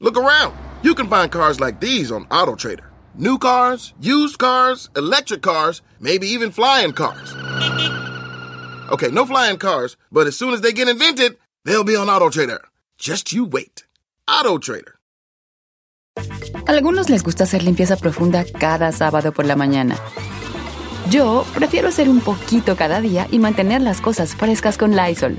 Look around. You can find cars like these on AutoTrader. New cars, used cars, electric cars, maybe even flying cars. Okay, no flying cars, but as soon as they get invented, they'll be on AutoTrader. Just you wait. AutoTrader. Algunos les gusta hacer limpieza profunda cada sábado por la mañana. Yo prefiero hacer un poquito cada día y mantener las cosas frescas con Lysol.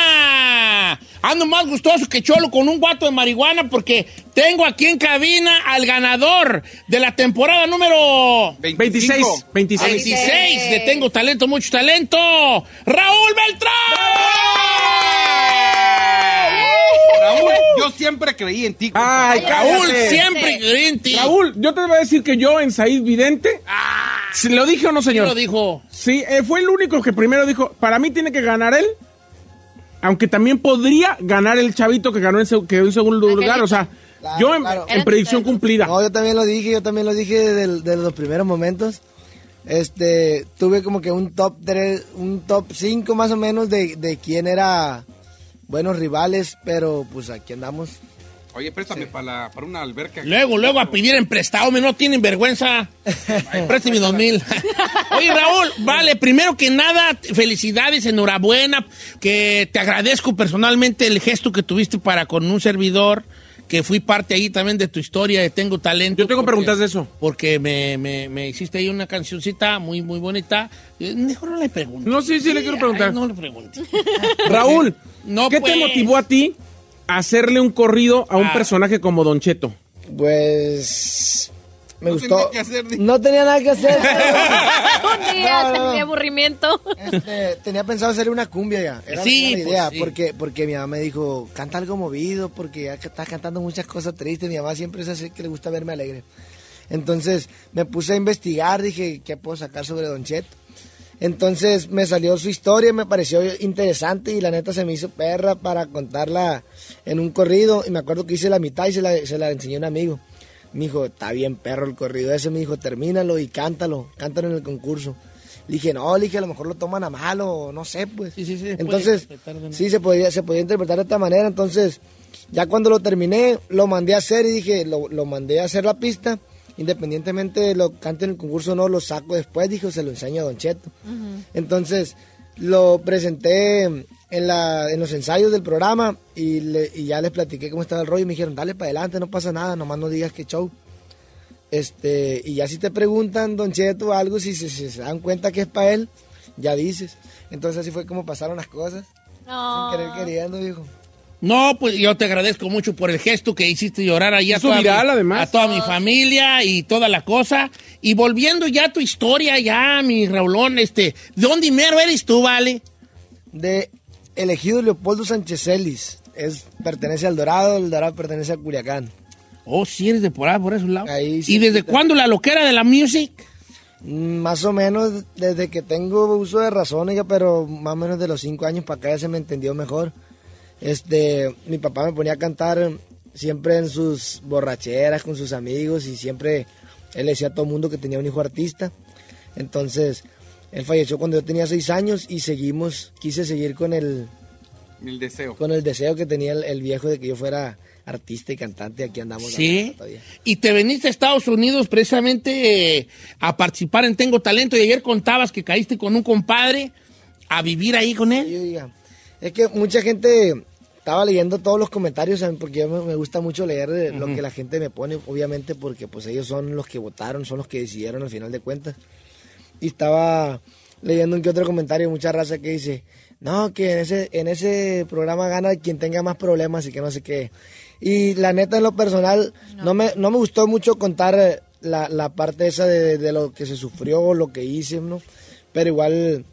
Ando más gustoso que cholo con un guato de marihuana porque tengo aquí en cabina al ganador de la temporada número 26. 26. 16 de Tengo Talento, mucho talento. ¡Raúl Beltrán! Raúl, yo siempre creí en ti. Ay, Raúl cállate. siempre creí en ti. Raúl, yo te voy a decir que yo en Said Vidente. ¿se ¿Lo dije o no, ¿Quién señor? lo dijo? Sí, eh, fue el único que primero dijo, para mí tiene que ganar él, aunque también podría ganar el chavito que ganó en, seg- quedó en segundo lugar. O sea, Claro, yo en, claro. en predicción cumplida. No, yo también lo dije, yo también lo dije desde, desde los primeros momentos. Este, tuve como que un top 3, un top 5 más o menos de, de quién era buenos rivales, pero pues aquí andamos. Oye, préstame para, la- para una alberca. Luego, luego a pedir en prestado, me no tienen vergüenza. Préstame dos mil. Oye, Raúl, vale, primero que nada, felicidades, enhorabuena, que te agradezco personalmente el gesto que tuviste para con un servidor, que fui parte ahí también de tu historia de Tengo Talento. Yo tengo porque- preguntas de eso. Porque me, me, me hiciste ahí una cancioncita muy, muy bonita. Eh, Mejor no le pregunto. No, sí, sí, le quiero preguntar. Ay, no le pregunte. Raúl, No, ¿qué pues. te motivó a ti hacerle un corrido a un Ah. personaje como Don Cheto? Pues me No gustó. tenía que hacer ni- No tenía nada que hacer. Un día No, no, no. tenía aburrimiento. Este, tenía pensado hacer una cumbia ya. Era, Sí, la pues, idea, sí. porque, porque mi mamá me dijo, canta algo movido, porque ya que estás cantando muchas cosas tristes. Mi mamá siempre es así que le gusta verme alegre. Entonces me puse a investigar, dije, ¿qué puedo sacar sobre Don Cheto? Entonces me salió su historia, me pareció interesante y la neta se me hizo perra para contarla en un corrido. Y me acuerdo que hice la mitad y se la, se la enseñé a un amigo. Me dijo, está bien perro el corrido ese. Me dijo, termínalo y cántalo, cántalo en el concurso. Le dije, no, le dije, a lo mejor lo toman a malo, o no sé, pues. Sí, sí, sí, se puede Entonces, interpretar de una- sí, se podía, se podía interpretar de esta manera. Entonces, ya cuando lo terminé, lo mandé a hacer y dije, lo, lo mandé a hacer la pista. Independientemente de lo cante en el concurso o no, lo saco después, dijo, se lo enseño a Don Cheto. Entonces, lo presenté en, la, en los ensayos del programa y, le- y ya les platiqué cómo estaba el rollo y me dijeron, dale para adelante, no pasa nada, nomás no digas que show. Este, y ya si te preguntan, Don Cheto, algo, si se, si se dan cuenta que es para él, ya dices. Entonces así fue como pasaron las cosas. No. Sin querer queriendo, viejo. No, pues yo te agradezco mucho por el gesto que hiciste llorar ahí a toda, viral, mi, además. a toda mi familia y toda la cosa. Y volviendo ya a tu historia, ya, mi Raulón, este, ¿de dónde mero eres tú, vale? De elegido Leopoldo Sánchez Celis. Es, pertenece al Dorado, el Dorado pertenece a Culiacán. Oh, sí, eres de por ahí, por esos lados. Ahí sí, ¿Y desde cuándo la loquera de la music? Mm, Más o menos desde que tengo uso de razón, pero más o menos de los cinco años para acá ya se me entendió mejor. Este, mi papá me ponía a cantar siempre en sus borracheras con sus amigos y siempre él decía a todo el mundo que tenía un hijo artista. Entonces, él falleció cuando yo tenía seis años y seguimos, quise seguir con el, El deseo. con el deseo que tenía el, el viejo de que yo fuera artista y cantante. Aquí andamos. Sí. todavía. Y te veniste a Estados Unidos precisamente eh, a participar en Tengo Talento. Y ayer contabas que caíste con un compadre a vivir ahí con él. Sí. Es que mucha gente estaba leyendo todos los comentarios, porque yo me, gusta mucho leer eh, lo que la gente me pone, obviamente porque pues ellos son los que votaron, son los que decidieron al final de cuentas. Y estaba leyendo un que otro comentario, mucha raza que dice, no, que en ese, en ese programa gana quien tenga más problemas y que no sé qué. Y la neta, en lo personal, no, me, no me gustó mucho contar eh, la, la parte esa de, de lo que se sufrió, lo que hice, ¿no? Pero igual,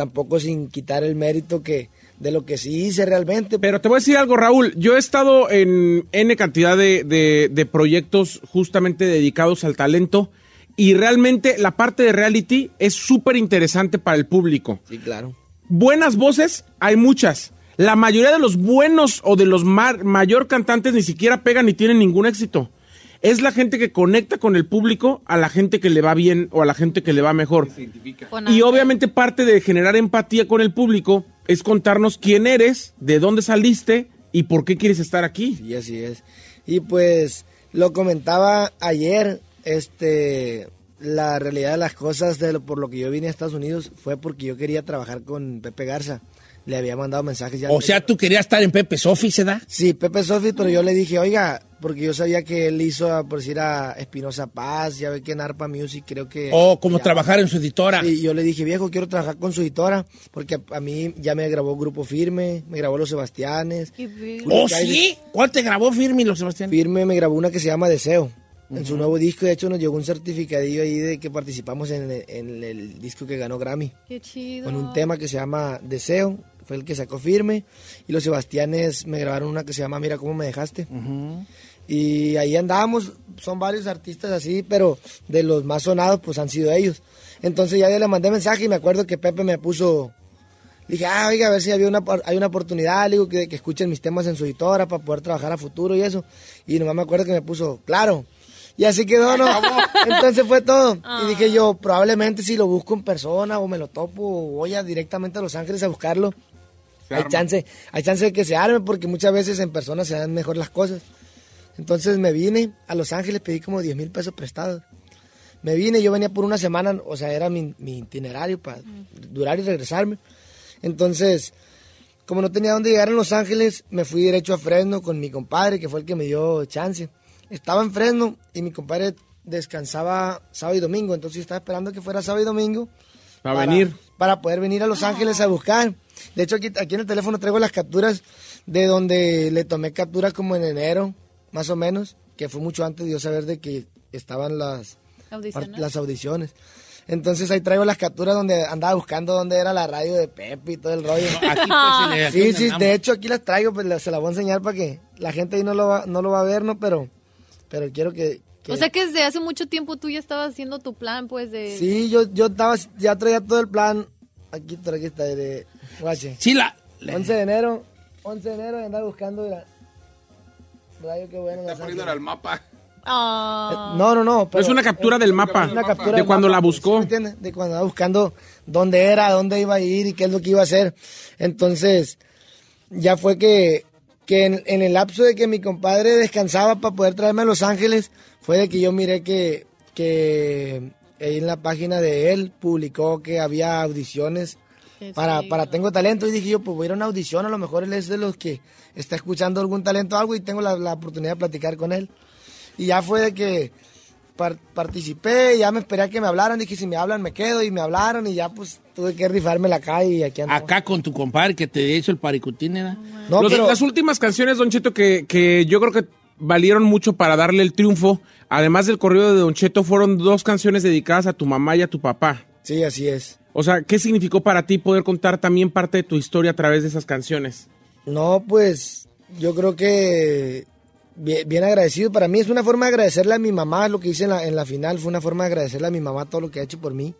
tampoco sin quitar el mérito que de lo que sí hice realmente. Pero te voy a decir algo, Raúl. Yo he estado en N cantidad de, de- de proyectos justamente dedicados al talento y realmente la parte de reality es súper interesante para el público. Sí, claro. Buenas voces, hay muchas. La mayoría de los buenos o de los mayor cantantes ni siquiera pegan ni tienen ningún éxito. Es la gente que conecta con el público a la gente que le va bien o a la gente que le va mejor. Y obviamente parte de generar empatía con el público es contarnos quién eres, de dónde saliste y por qué quieres estar aquí. Sí, así es. Y pues lo comentaba ayer, este, la realidad de las cosas de lo- por lo que yo vine a Estados Unidos fue porque yo quería trabajar con Pepe Garza. Le había mandado mensajes ya. O sea, tú querías estar en Pepe Sofi, ¿se da? Sí, Pepe Sofi, pero yo le dije, oiga, porque yo sabía que él hizo, a- por decir, a Espinosa Paz, ya ve que en Arpa Music creo que... O como ya- trabajar en su editora. Sí, yo le dije, viejo, quiero trabajar con su editora, porque a, a mí ya me grabó Grupo Firme, me grabó Los Sebastianes. Qué. ¿Oh, sí? ¿Cuál te grabó Firme, los Sebastián? Firme me grabó una que se llama Deseo. En su nuevo disco, de hecho, nos llegó un certificadillo ahí de que participamos en, el- en el disco que ganó Grammy. Qué chido. Con un tema que se llama Deseo, fue el que sacó Firme. Y los Sebastianes me grabaron una que se llama Mira cómo me dejaste. Y ahí andábamos, son varios artistas así, pero de los más sonados, pues han sido ellos. Entonces ya yo le mandé mensaje y me acuerdo que Pepe me puso. Dije, ah, oiga, a ver si había una, hay una oportunidad, le digo, que, que escuchen mis temas en su editora para poder trabajar a futuro y eso. Y nomás me acuerdo que me puso, claro. Y así quedó, ¿no? Entonces fue todo. Y dije yo, probablemente si lo busco en persona o me lo topo o voy a directamente a Los Ángeles a buscarlo, hay chance, hay chance de que se arme porque muchas veces en persona se dan mejor las cosas. Entonces me vine a Los Ángeles, pedí como 10 mil pesos prestados. Me vine, yo venía por una semana, o sea, era mi, mi itinerario para durar y regresarme. Entonces, como no tenía dónde llegar en Los Ángeles, me fui derecho a Fresno con mi compadre, que fue el que me dio chance. Estaba en Fresno y mi compadre descansaba sábado y domingo, entonces yo estaba esperando que fuera sábado y domingo Para venir. Para poder venir a Los Ángeles a buscar. De hecho, aquí, aquí en el teléfono traigo las capturas de donde le tomé captura como en enero, más o menos, que fue mucho antes de yo saber de que estaban las Audiciones. las audiciones. Entonces ahí traigo las capturas donde andaba buscando dónde era la radio de Pepe y todo el rollo. Aquí pues, en el- Sí, sí, de hecho aquí las traigo, pues se las voy a enseñar para que la gente ahí no lo va, no lo va a ver, ¿no? Pero, pero quiero que... que- O sea que desde hace mucho tiempo tú ya estabas haciendo tu plan, pues, de... Sí, yo, yo estaba, ya traía todo el plan. Aquí, aquí está, de guache. Sí, la... la- 11 de enero, 11 de enero andaba buscando la... Rayo, qué bueno. Está poniendo el mapa. Ah. Eh, No, no, no. pero- es una captura del mapa. una captura de cuando mapa, la buscó. ¿sí me entiendes? De cuando andaba buscando dónde era, dónde iba a ir y qué es lo que iba a hacer. Entonces, ya fue que, que en, en el lapso de que mi compadre descansaba para poder traerme a Los Ángeles, fue de que yo miré que, que en la página de él publicó que había audiciones para, para Tengo Talento y dije yo, pues voy a ir a una audición, a lo mejor él es de los que está escuchando algún talento o algo y tengo la, la oportunidad de platicar con él. Y ya fue de que par- participé, ya me esperé a que me hablaran, dije si me hablan me quedo y me hablaron y ya pues tuve que rifarme la calle y aquí ando. Acá con tu compadre que te hizo el paricutín, ¿verdad? No, Los- pero Las últimas canciones, Don Cheto, que, que yo creo que valieron mucho para darle el triunfo, además del corrido de Don Cheto, fueron dos canciones dedicadas a tu mamá y a tu papá. sí, así es. O sea, ¿qué significó para ti poder contar también parte de tu historia a través de esas canciones? No, pues yo creo que bien, bien agradecido. Para mí es una forma de agradecerle a mi mamá lo que hice en la, en la final. Fue una forma de agradecerle a mi mamá todo lo que ha hecho por mí.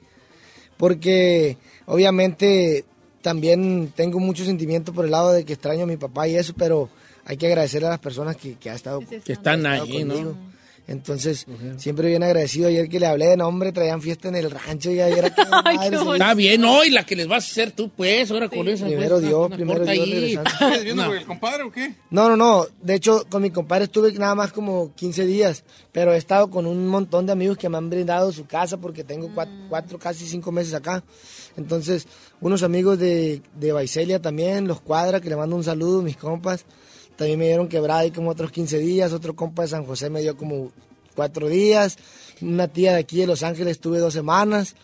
Porque obviamente también tengo mucho sentimiento por el lado de que extraño a mi papá y eso, pero hay que agradecerle a las personas que, que ha estado, Que están ha estado ahí, conmigo. ¿no? Entonces, siempre bien agradecido. Ayer que le hablé de nombre, traían fiesta en el rancho y ayer Ay, madre, sí. bonito. Está bien, ¿no? Y la que les vas a hacer tú, pues, ahora con eso. Primero pues, Dios, una primero Dios. ¿Estás viendo No. con el compadre o qué? No, no, no. De hecho, con mi compadre estuve nada más como 15 días, pero he estado con un montón de amigos que me han brindado su casa porque tengo cuatro, cuatro, casi cinco meses acá. Entonces, unos amigos de, de Baicelia también, los Cuadra, que le mando un saludo, mis compas. También me dieron quebrada y como otros 15 días. Otro compa de San José me dio como cuatro días. Una tía de aquí de Los Ángeles estuve dos semanas.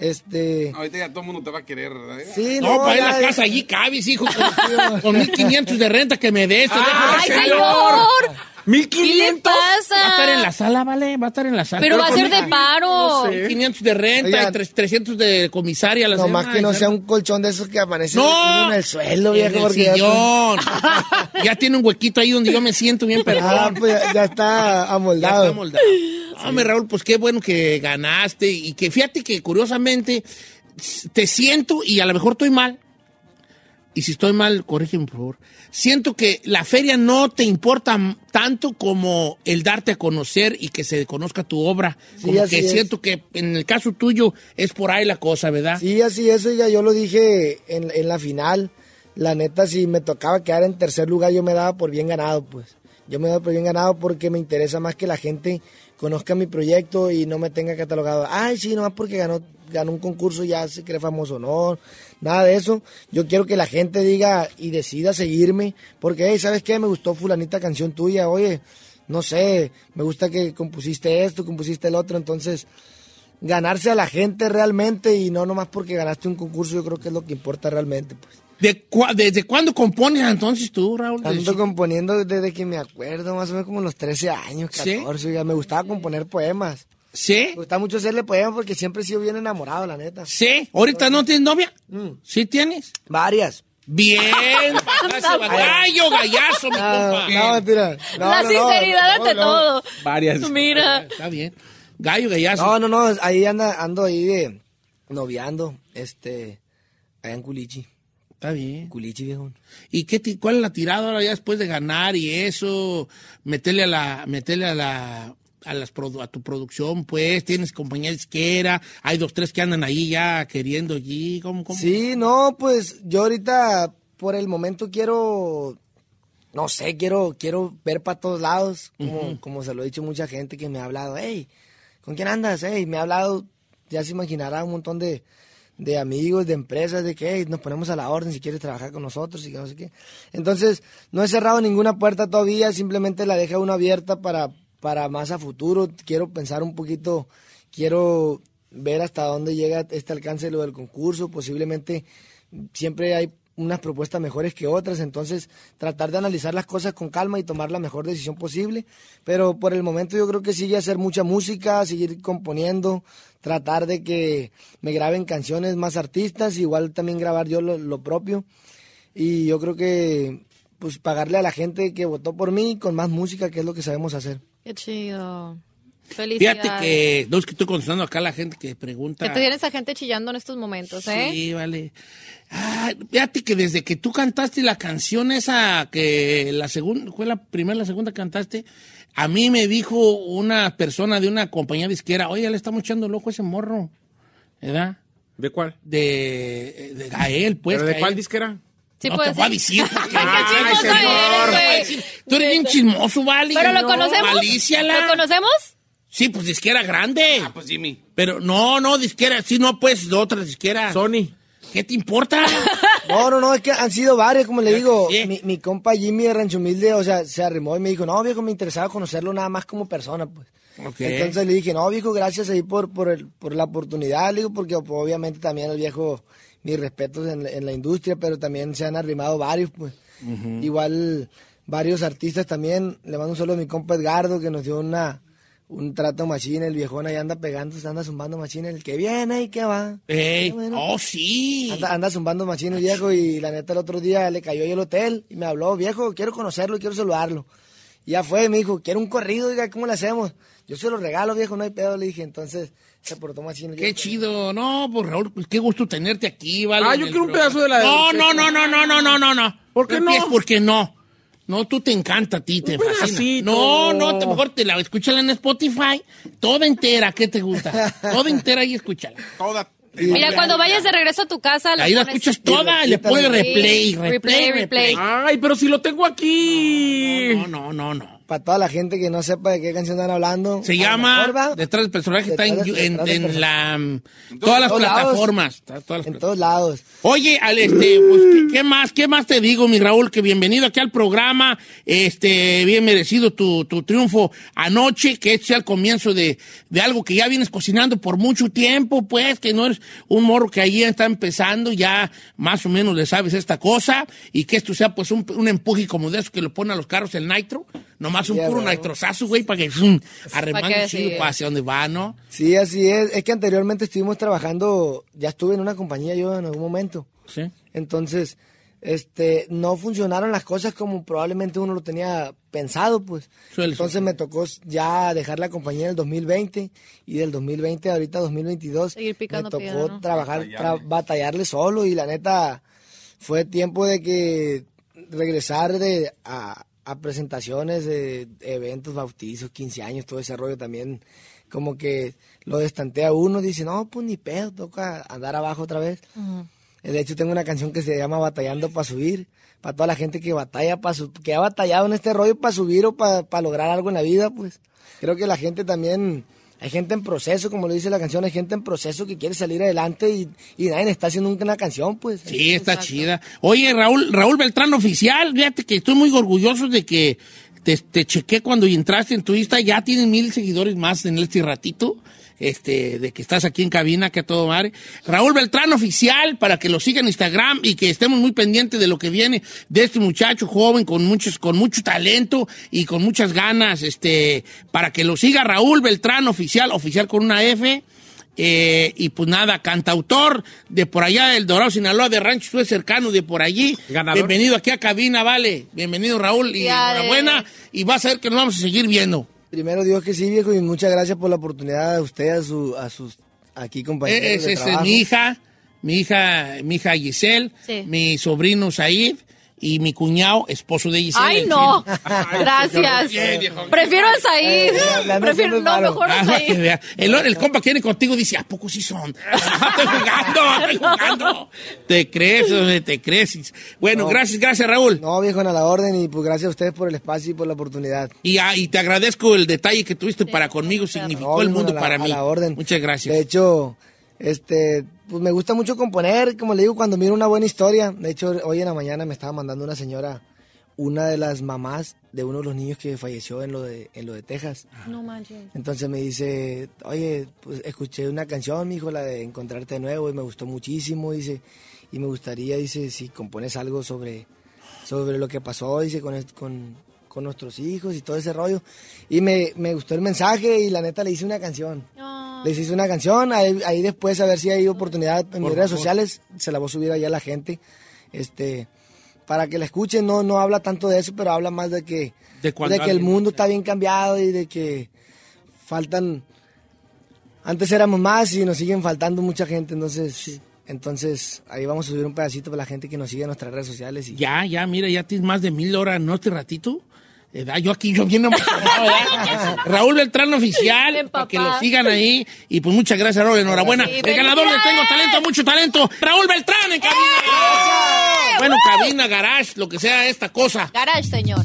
Este... Ahorita ya todo el mundo te va a querer, ¿verdad? Sí, No, para ir a la casa allí cabis, hijo, con, con 1500 de renta que me des. te dejo ¡Ay, señor! ¿Mil ¿Qué le quinientos? pasa? Va a estar en la sala, ¿vale? Va a estar en la sala. Pero va a ser de paro. no sé. 500 de renta Oigan. y tres- 300 de comisaria la No más semana. que no sea un colchón de esos que amanece ¡No! en el suelo, En viejo. el ya- ya tiene un huequito ahí donde yo me siento bien Ah, perdón. pues ya, ya está Ya amoldado. está moldado. Hombre, Raúl, pues qué bueno que ganaste y que fíjate que curiosamente te siento y a lo mejor estoy mal. Y si estoy mal, corrígeme por favor. Siento que la feria no te importa tanto como el darte a conocer y que se conozca tu obra. Sí, como así que es. siento que en el caso tuyo es por ahí la cosa, ¿verdad? Sí, así es, oiga, yo lo dije en, en la final. La neta, si me tocaba quedar en tercer lugar, yo me daba por bien ganado, pues. Yo me daba por bien ganado porque me interesa más que la gente conozca mi proyecto y no me tenga catalogado. Ay, sí, nomás porque ganó, ganó un concurso ya se cree famoso. No, nada de eso. Yo quiero que la gente diga y decida seguirme. Porque, hey, ¿sabes qué? Me gustó fulanita canción tuya. Oye, no sé, me gusta que compusiste esto, compusiste el otro. Entonces, ganarse a la gente realmente y no nomás porque ganaste un concurso, yo creo que es lo que importa realmente, pues. ¿De cua- ¿Desde cuándo compones entonces tú, Raúl? Ando componiendo desde que me acuerdo, más o menos como los 13 años, ¿Sí? 14, ya me gustaba componer poemas. ¿Sí? Me gustaba mucho hacerle poemas porque siempre he sido bien enamorado, la neta. ¿Sí? ¿Ahorita no tienes novia? Mm. ¿Sí tienes? Varias. Bien, gracias, gallo, gallazo, mi No, compa. no, mentira. No, la no, sinceridad no, ante no. todo. Varias. Mira. Está bien. Gallo, gallazo. No, no, no, ahí anda, ando ahí de noviando, este, allá en Culichi. Está bien. Culichi, viejo. ¿Y qué ti- cuál es la tirada ahora ya después de ganar y eso? Meterle a la, meterle a la, a las produ- a tu producción, pues, tienes compañía disquera, hay dos, tres que andan ahí ya queriendo allí, ¿cómo, cómo? Sí, no, pues yo ahorita por el momento quiero, no sé, quiero, quiero ver para todos lados, como, como se lo he dicho mucha gente que me ha hablado, hey, ¿con quién andas? Hey, me ha hablado, ya se imaginará un montón de, de amigos, de empresas, de que nos ponemos a la orden si quieres trabajar con nosotros y que no sé qué. Entonces, no he cerrado ninguna puerta todavía, simplemente la deja uno abierta para, para más a futuro. Quiero pensar un poquito, quiero ver hasta dónde llega este alcance de lo del concurso. Posiblemente siempre hay unas propuestas mejores que otras, entonces tratar de analizar las cosas con calma y tomar la mejor decisión posible. Pero por el momento yo creo que sigue hacer mucha música, seguir componiendo, tratar de que me graben canciones más artistas, igual también grabar yo lo, propio. Y yo creo que pues pagarle a la gente que votó por mí con más música, que es lo que sabemos hacer. Qué chido. Felicidades. Fíjate que, no es que estoy contestando acá a la gente que pregunta. Que te tienes a gente chillando en estos momentos, ¿eh? Sí, vale. Ah, fíjate que desde que tú cantaste la canción esa, que la segunda, fue la primera, la segunda que cantaste, a mí me dijo una persona de una compañía disquera, oye, le estamos echando el ojo a ese morro, ¿verdad? ¿De cuál? De, de Gael, pues. ¿Pero de Gael. cuál disquera? Sí, no te voy a decir. Ay, señor, eres. Tú eres bien chismoso, vale. ¿Pero lo No, conocemos? malíciala. ¿Lo conocemos? Sí, pues disquera grande. Ah, pues Jimmy. Pero no, no, disquera, sí, no, pues, de otras disqueras. Sony. ¿Qué te importa? No, no, no, es que han sido varios, como le digo. Sí. Mi, mi compa Jimmy de Rancho Humilde, o sea, se arrimó y me dijo, no, viejo, me interesaba conocerlo nada más como persona, pues. Ok. Entonces le dije, no, viejo, gracias ahí por, por, el- por la oportunidad, le digo, porque pues, obviamente también el viejo, mis respetos en, la- en la industria, pero también se han arrimado varios, pues. Igual varios artistas también, le mando un saludo a mi compa Edgardo, que nos dio una un trato machine, el viejón ahí anda pegando, anda zumbando machine, el que viene y que va. Ey, bueno. oh, sí. Anda, anda zumbando machines viejo y la neta el otro día le cayó ahí el hotel y me habló, viejo, quiero conocerlo, quiero saludarlo. Y ya fue, me dijo, quiero un corrido, diga, ¿cómo le hacemos? Yo se lo regalo, viejo, no hay pedo, le dije. Entonces se portó machín. el Qué viejo. chido. No, pues Raúl, pues qué gusto tenerte aquí, ¿vale? Ah, yo el quiero un pedazo de la No, no, no, no, no, no, no, no, no. ¿Por qué no? Es porque no. No, tú te encanta a ti, te fascina. No, no, te mejor te la escúchala en Spotify, toda entera, ¿qué te gusta? Toda entera y escúchala. Toda. Mira, cuando vayas de regreso a tu casa, Ahí la escuchas toda y le pones sí. replay, replay, Replay, replay. replay. Ay, pero si lo tengo aquí. No, no, no, no. Para toda la gente que no sepa de qué canción están hablando. Se a lo llama mejor Detrás del personaje, está en, Detrás del- en- del en personaje. la, todas las todos plataformas. Está- todas las en plataformas. todos lados. Oye, al este, pues, ¿qué, qué más, qué más te digo, mi Raúl? Que bienvenido aquí al programa, este, bien merecido tu, tu triunfo anoche, que este sea el comienzo de, de algo que ya vienes cocinando por mucho tiempo, pues, que no eres un morro que allí está empezando, ya más o menos le sabes esta cosa, y que esto sea pues un, un empuje como de eso que lo pone a los carros el nitro, Nomás un puro nitrosazo, güey, para que mm, arremanguen que chido sí. pa' hacia donde va, ¿no? Sí, así es. Es que anteriormente estuvimos trabajando, ya estuve en una compañía yo en algún momento. Sí. Entonces, este, no funcionaron las cosas como probablemente uno lo tenía pensado, pues. Suele Entonces me tocó ya dejar la compañía en el 2020 y del 2020 ahorita 2022 Seguir picando me tocó piedra, ¿no? trabajar, tra- batallarle solo y la neta fue tiempo de que regresar de a, a presentaciones de eventos, bautizos, 15 años, todo ese rollo también como que lo destantea uno, dice, no, pues ni pedo, toca andar abajo otra vez. De hecho, tengo una canción que se llama Batallando para subir, para toda la gente que batalla, para que ha batallado en este rollo para subir o para lograr algo en la vida, pues. Creo que la gente también, hay gente en proceso, como lo dice la canción, hay gente en proceso que quiere salir adelante y, y nadie está haciendo una canción, pues. Sí, está chida. Oye, Raúl, Raúl Beltrán Oficial, fíjate que estoy muy orgulloso de que te, te chequé cuando entraste en tu Insta, ya tienes mil seguidores más en este ratito. Este, de que estás aquí en cabina, que a todo madre. Raúl Beltrán Oficial, para que lo sigan en Instagram y que estemos muy pendientes de lo que viene de este muchacho joven con muchos, con mucho talento y con muchas ganas, este, para que lo siga Raúl Beltrán Oficial, oficial con una F. Eh, y pues nada, cantautor de por allá del Dorado, Sinaloa, de Rancho Suez cercano, de por allí. Ganador. Bienvenido aquí a cabina, vale. Bienvenido, Raúl. Y Ya, enhorabuena. Y vas a ver que nos vamos a seguir viendo. Primero Dios que sí, viejo, y muchas gracias por la oportunidad de usted, a, su, a sus aquí compañeros Es, de es- es trabajo. mi hija, mi hija, mi hija Giselle, Sí. mi sobrino Said y mi cuñado, esposo de Giselle. Ay, no. Gracias. Prefiero a Said. Eh, Prefiero, no, mejor Ah, a que Said. el, el compa que viene contigo dice, ¿a poco sí son? estoy jugando, estoy jugando. Te crees, te crees. Bueno, No. gracias, gracias, Raúl. No, viejo, a la orden y pues gracias a ustedes por el espacio y por la oportunidad. Y, ah, y te agradezco el detalle que tuviste para conmigo, significó No, el mundo a la- para a mí. la orden. Muchas gracias. De hecho, este, pues me gusta mucho componer, como le digo, cuando miro una buena historia. De hecho, hoy en la mañana me estaba mandando una señora, una de las mamás de uno de los niños que falleció en lo de, en lo de Texas. No manches. Entonces me dice, oye, pues escuché una canción, mi hijo, la de Encontrarte de nuevo, y me gustó muchísimo, dice, y me gustaría, dice, si compones algo sobre, sobre lo que pasó, dice, con, con nuestros hijos y todo ese rollo. Y me, me gustó el mensaje y la neta le hice una canción. Ah, Les hice una canción, ahí, ahí después a ver si hay oportunidad en mis redes sociales, se la voy a subir allá a la gente, este, para que la escuchen, no, no habla tanto de eso, pero habla más de que, De de que el mundo está bien cambiado y de que faltan, antes éramos más y nos siguen faltando mucha gente, entonces, entonces ahí vamos a subir un pedacito para la gente que nos sigue en nuestras redes sociales y Ya, ya, mira, ya tienes más de mil horas, ¿no? Este ratito. Eh, Yo aquí, yo bien emocionado, ¿verdad? Raúl Beltrán Oficial, para que lo sigan ahí. Y pues muchas gracias, Raúl, enhorabuena. Sí, El ganador le tengo talento, mucho talento. Raúl Beltrán en cabina. Bueno, cabina, garage, lo que sea esta cosa. Garage, señor.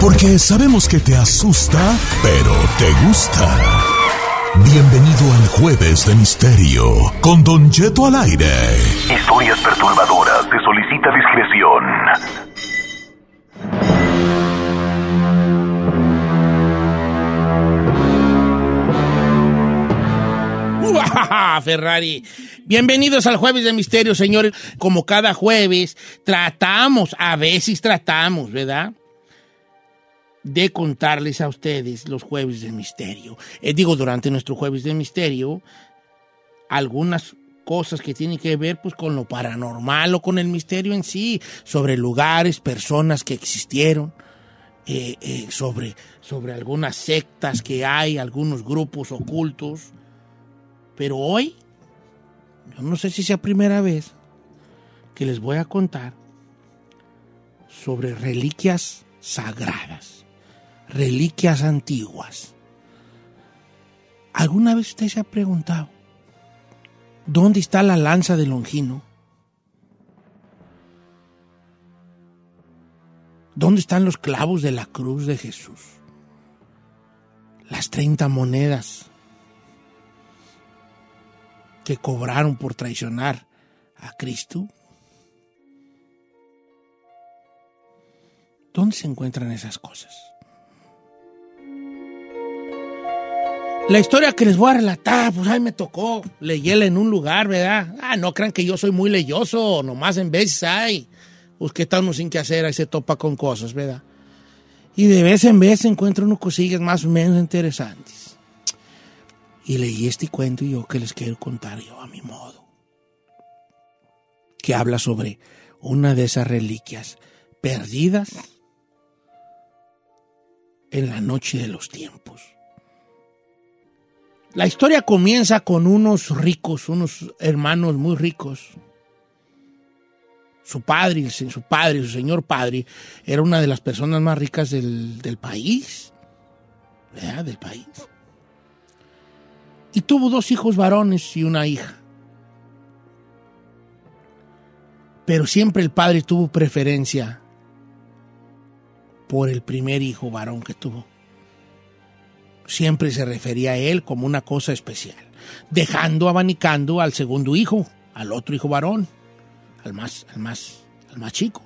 Porque sabemos que te asusta, pero te gusta. Bienvenido al Jueves de Misterio con Don Cheto al aire. Historias perturbadoras. Se solicita discreción. Ferrari. Bienvenidos al Jueves de Misterio, señores. Como cada jueves, tratamos, a veces tratamos, ¿verdad? De contarles a ustedes los Jueves de Misterio. Eh, digo, durante nuestro Jueves de Misterio, algunas cosas que tienen que ver pues con lo paranormal o con el misterio en sí, sobre lugares, personas que existieron, eh, eh, sobre, sobre algunas sectas que hay, algunos grupos ocultos. Pero hoy, yo no sé si sea primera vez que les voy a contar sobre reliquias sagradas, reliquias antiguas. ¿Alguna vez usted se ha preguntado dónde está la lanza de Longino? ¿Dónde están los clavos de la cruz de Jesús? Las 30 monedas que cobraron por traicionar a Cristo. ¿Dónde se encuentran esas cosas? La historia que les voy a relatar, pues ahí me tocó leyela en un lugar, ¿verdad? Ah, no crean que yo soy muy leyoso, nomás en veces hay. Pues que está sin que hacer, ahí se topa con cosas, ¿verdad? Y de vez en vez encuentro unas cosillas más o menos interesantes. Y leí este cuento y yo que les quiero contar yo a mi modo. Que habla sobre una de esas reliquias perdidas en la noche de los tiempos. La historia comienza con unos ricos, unos hermanos muy ricos. Su padre, su padre, su señor padre, era una de las personas más ricas del, del país. ¿Verdad? Del país. Y tuvo dos hijos varones y una hija. Pero siempre el padre tuvo preferencia por el primer hijo varón que tuvo siempre se refería a él como una cosa especial, dejando abanicando al segundo hijo, al otro hijo varón, al más, al más, al más chico.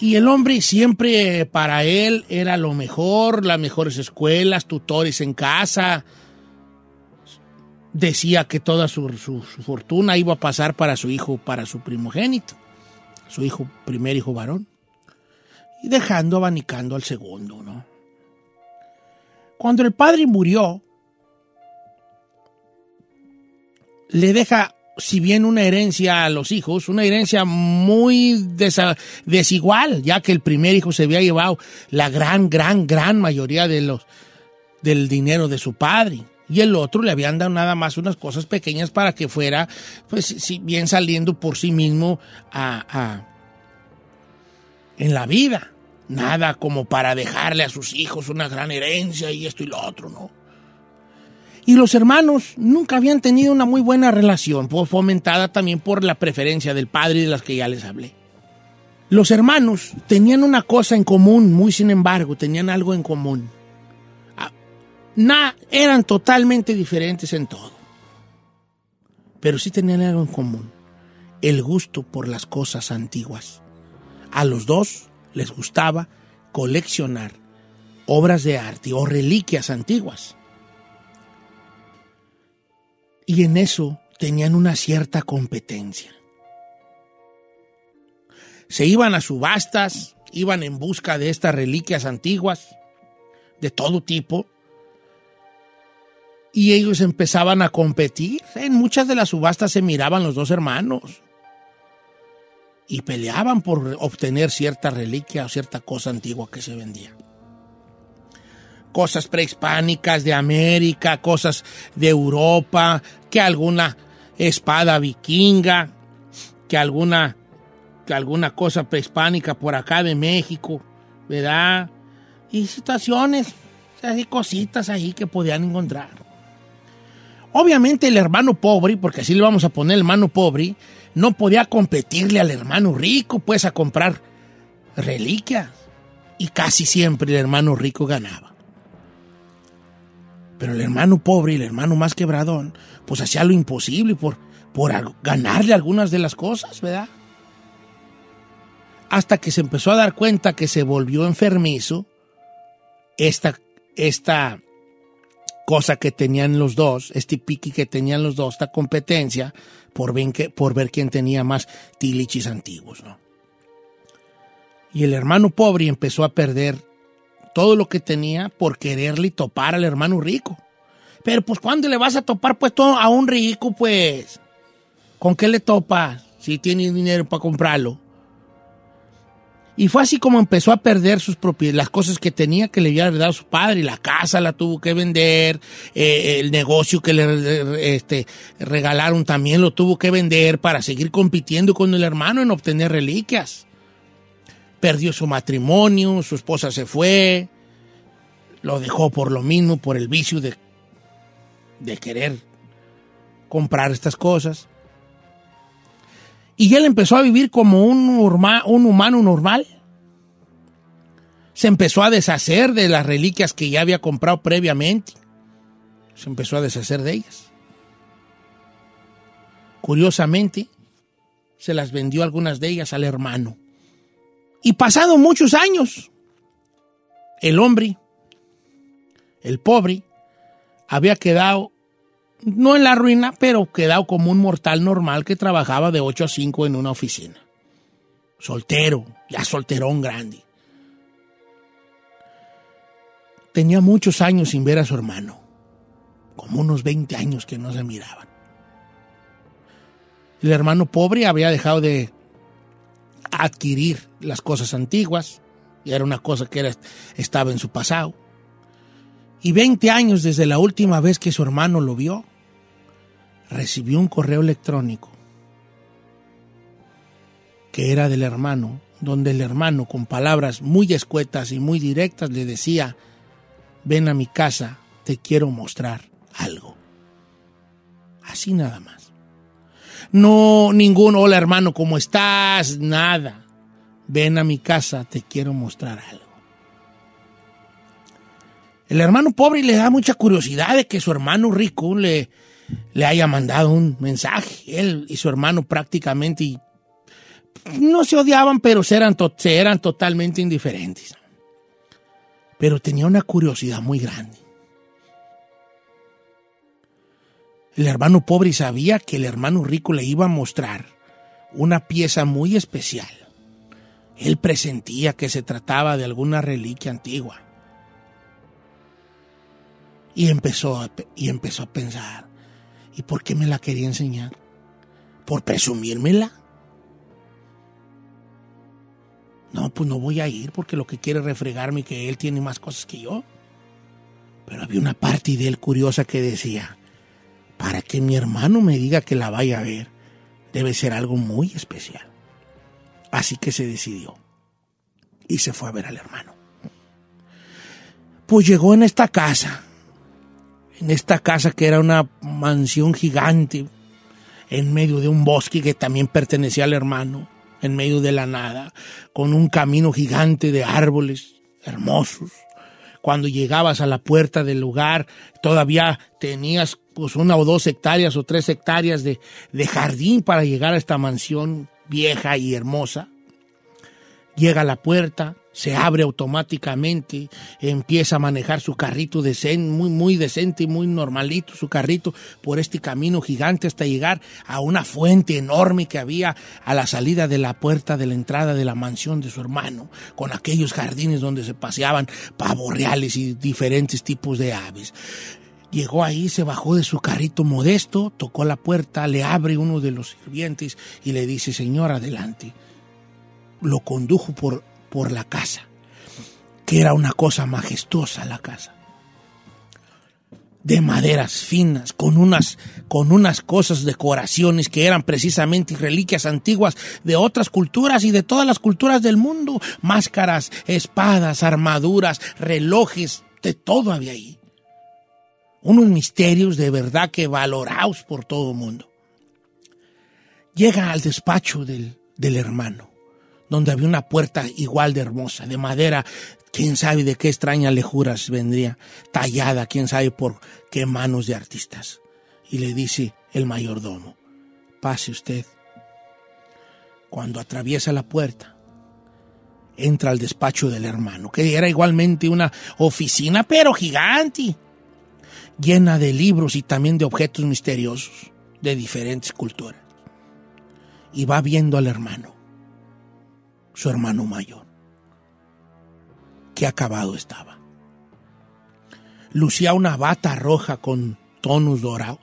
Y el hombre siempre para él era lo mejor, las mejores escuelas, tutores en casa. Decía que toda su, su, su fortuna iba a pasar para su hijo, para su primogénito, su hijo, primer hijo varón. Y dejando abanicando al segundo, ¿no? Cuando el padre murió, le deja, si bien una herencia a los hijos, una herencia muy desigual, ya que el primer hijo se había llevado la gran, gran, gran mayoría de los, del dinero de su padre. Y el otro le habían dado nada más unas cosas pequeñas para que fuera, pues, si bien saliendo por sí mismo a, a- en la vida. Nada como para dejarle a sus hijos una gran herencia y esto y lo otro, ¿no? Y los hermanos nunca habían tenido una muy buena relación, fomentada también por la preferencia del padre de las que ya les hablé. Los hermanos tenían una cosa en común, muy sin embargo, tenían algo en común. Ah, Na, eran totalmente diferentes en todo. Pero sí tenían algo en común. El gusto por las cosas antiguas. A los dos les gustaba coleccionar obras de arte o reliquias antiguas. Y en eso tenían una cierta competencia. Se iban a subastas, iban en busca de estas reliquias antiguas, de todo tipo, y ellos empezaban a competir. En muchas de las subastas se miraban los dos hermanos y peleaban por obtener cierta reliquia o cierta cosa antigua que se vendía. Cosas prehispánicas de América, cosas de Europa, que alguna espada vikinga, que alguna, que alguna cosa prehispánica por acá de México, ¿verdad? Y situaciones, así cositas ahí que podían encontrar. Obviamente el hermano pobre, porque así le vamos a poner el hermano pobre, no podía competirle al hermano rico, pues a comprar reliquias. Y casi siempre el hermano rico ganaba. Pero el hermano pobre y el hermano más quebradón, pues hacía lo imposible por, por ganarle algunas de las cosas, ¿verdad? Hasta que se empezó a dar cuenta que se volvió enfermizo esta, esta cosa que tenían los dos, este piqui que tenían los dos, esta competencia, por, ven que, por ver quién tenía más tilichis antiguos, ¿no? Y el hermano pobre empezó a perder todo lo que tenía por quererle topar al hermano rico. Pero pues ¿cuándo le vas a topar pues todo a un rico pues? ¿Con qué le topas si tiene dinero para comprarlo? Y fue así como empezó a perder sus propiedades, las cosas que tenía que le había heredado su padre. La casa la tuvo que vender, eh, el negocio que le este, regalaron también lo tuvo que vender para seguir compitiendo con el hermano en obtener reliquias. Perdió su matrimonio, su esposa se fue, lo dejó por lo mismo, por el vicio de, de querer comprar estas cosas. Y él empezó a vivir como un, un humano normal. Se empezó a deshacer de las reliquias que ya había comprado previamente. Se empezó a deshacer de ellas. Curiosamente, se las vendió algunas de ellas al hermano. Y pasado muchos años, el hombre, el pobre, había quedado no en la ruina, pero quedado como un mortal normal que trabajaba de 8 a 5 en una oficina. Soltero, ya solterón grande. Tenía muchos años sin ver a su hermano, como unos 20 años que no se miraban. El hermano pobre había dejado de adquirir las cosas antiguas, y era una cosa que era, estaba en su pasado. Y 20 años desde la última vez que su hermano lo vio, recibió un correo electrónico que era del hermano, donde el hermano con palabras muy escuetas y muy directas le decía, ven a mi casa, te quiero mostrar algo. Así nada más. No ningún hola hermano, ¿cómo estás? Nada. Ven a mi casa, te quiero mostrar algo. El hermano pobre le da mucha curiosidad de que su hermano rico le, le haya mandado un mensaje. Él y su hermano prácticamente no se odiaban, pero se eran, se eran totalmente indiferentes. Pero tenía una curiosidad muy grande. El hermano pobre sabía que el hermano rico le iba a mostrar una pieza muy especial. Él presentía que se trataba de alguna reliquia antigua. Y empezó, a, y empezó a pensar, ¿y por qué me la quería enseñar? ¿Por presumírmela? No, pues no voy a ir porque lo que quiere es refregarme que él tiene más cosas que yo. Pero había una parte de él curiosa que decía, para que mi hermano me diga que la vaya a ver, debe ser algo muy especial. Así que se decidió y se fue a ver al hermano. Pues llegó en esta casa, en esta casa que era una mansión gigante, en medio de un bosque que también pertenecía al hermano, en medio de la nada, con un camino gigante de árboles hermosos. Cuando llegabas a la puerta del lugar, todavía tenías pues una o dos hectáreas o tres hectáreas de, de jardín para llegar a esta mansión vieja y hermosa. Llega a la puerta, se abre automáticamente, empieza a manejar su carrito decente, muy, muy decente y muy normalito, su carrito por este camino gigante hasta llegar a una fuente enorme que había a la salida de la puerta de la entrada de la mansión de su hermano, con aquellos jardines donde se paseaban pavos reales y diferentes tipos de aves. Llegó ahí, se bajó de su carrito modesto, tocó la puerta, le abre uno de los sirvientes y le dice, señor, adelante. Lo condujo por, por la casa, que era una cosa majestuosa la casa. De maderas finas, con unas, con unas cosas, decoraciones que eran precisamente reliquias antiguas de otras culturas y de todas las culturas del mundo. Máscaras, espadas, armaduras, relojes, de todo había ahí unos misterios de verdad que valorados por todo el mundo. Llega al despacho del, del hermano, donde había una puerta igual de hermosa, de madera, quién sabe de qué extraña lejuras vendría, tallada, quién sabe por qué manos de artistas. Y le dice el mayordomo, pase usted. Cuando atraviesa la puerta, entra al despacho del hermano, que era igualmente una oficina, pero gigante llena de libros y también de objetos misteriosos de diferentes culturas. Y va viendo al hermano, su hermano mayor. Qué acabado estaba. Lucía una bata roja con tonos dorados,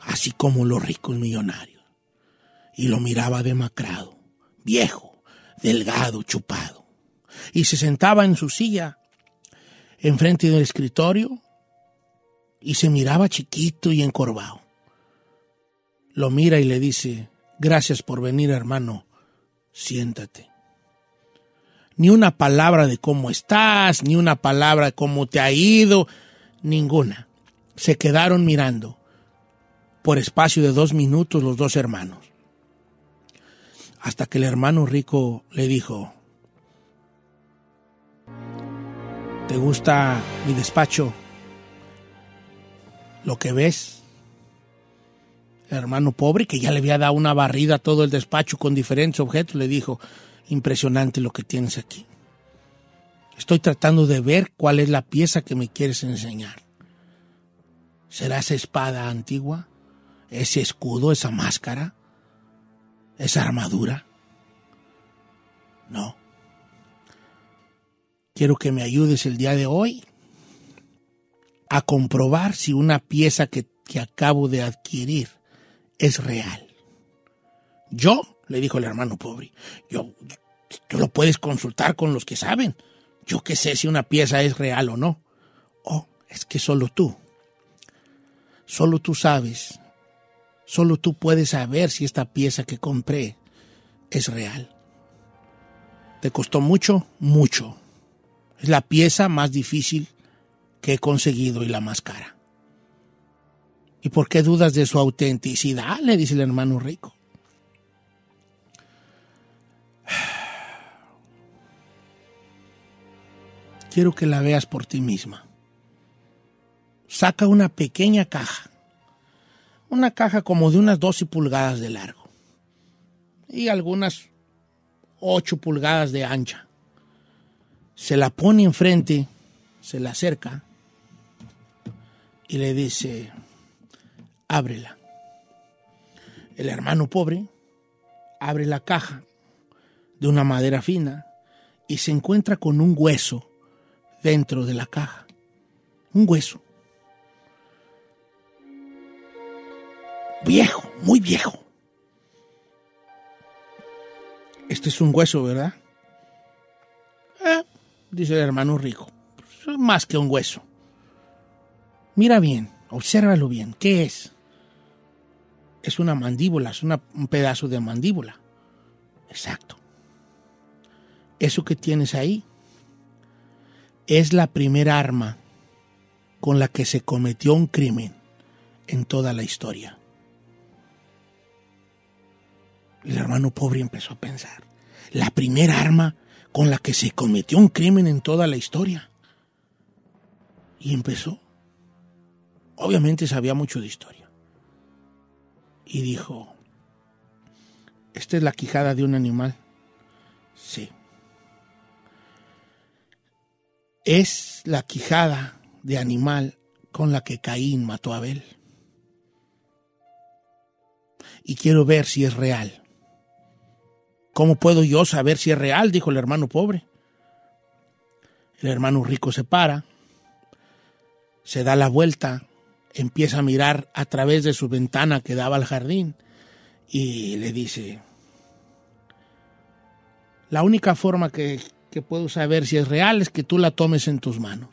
así como los ricos millonarios. Y lo miraba demacrado, viejo, delgado, chupado. Y se sentaba en su silla, enfrente del escritorio, y se miraba chiquito y encorvado. Lo mira y le dice, gracias por venir hermano, siéntate. Ni una palabra de cómo estás, ni una palabra de cómo te ha ido, ninguna. Se quedaron mirando por espacio de dos minutos los dos hermanos. Hasta que el hermano rico le dijo, ¿te gusta mi despacho? ¿Lo que ves? El hermano pobre, que ya le había dado una barrida a todo el despacho con diferentes objetos, le dijo, impresionante lo que tienes aquí. Estoy tratando de ver cuál es la pieza que me quieres enseñar. ¿Será esa espada antigua? ¿Ese escudo? ¿Esa máscara? ¿Esa armadura? No. Quiero que me ayudes el día de hoy a comprobar si una pieza que, que acabo de adquirir es real. Yo, le dijo el hermano pobre, yo, tú lo puedes consultar con los que saben. Yo qué sé si una pieza es real o no. Oh, es que solo tú, solo tú sabes, solo tú puedes saber si esta pieza que compré es real. ¿Te costó mucho? Mucho. Es la pieza más difícil que he conseguido y la más cara. ¿Y por qué dudas de su autenticidad? Le dice el hermano rico. Quiero que la veas por ti misma. Saca una pequeña caja. Una caja como de unas 12 pulgadas de largo. Y algunas 8 pulgadas de ancha. Se la pone enfrente, se la acerca y le dice, ábrela. El hermano pobre abre la caja de una madera fina y se encuentra con un hueso dentro de la caja. Un hueso. Viejo, muy viejo. Este es un hueso, ¿verdad? Eh, dice el hermano rico. Es más que un hueso. Mira bien, obsérvalo bien. ¿Qué es? Es una mandíbula, es un pedazo de mandíbula. Exacto. Eso que tienes ahí es la primera arma con la que se cometió un crimen en toda la historia. El hermano pobre empezó a pensar, la primera arma con la que se cometió un crimen en toda la historia. Y empezó. Obviamente sabía mucho de historia. Y dijo, ¿esta es la quijada de un animal? Sí. Es la quijada de animal con la que Caín mató a Abel. Y quiero ver si es real. ¿Cómo puedo yo saber si es real? dijo el hermano pobre. El hermano rico se para, se da la vuelta, empieza a mirar a través de su ventana que daba al jardín y le dice, la única forma que, que puedo saber si es real es que tú la tomes en tus manos.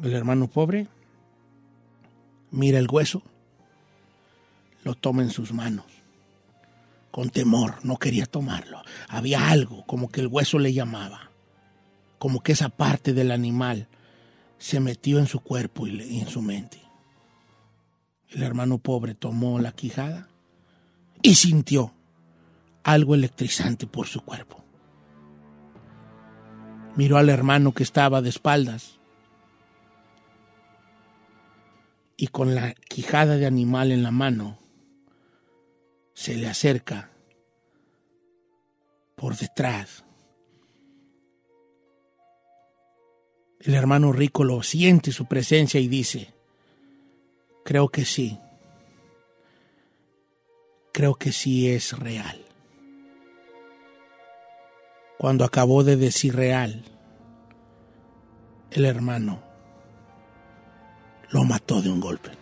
El hermano pobre mira el hueso, lo toma en sus manos. Con temor, no quería tomarlo. Había algo, como que el hueso le llamaba, como que esa parte del animal se metió en su cuerpo y en su mente. El hermano pobre tomó la quijada y sintió algo electrizante por su cuerpo. Miró al hermano que estaba de espaldas y con la quijada de animal en la mano se le acerca por detrás El hermano rico lo siente su presencia y dice, creo que sí. Creo que sí es real. Cuando acabó de decir real, el hermano lo mató de un golpe.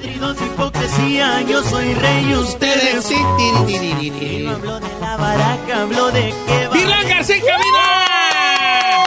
Podridos de hipocresía, yo soy rey, ustedes sí. No hablo de la baraja, hablo de que va. ¡Virlan García cabina!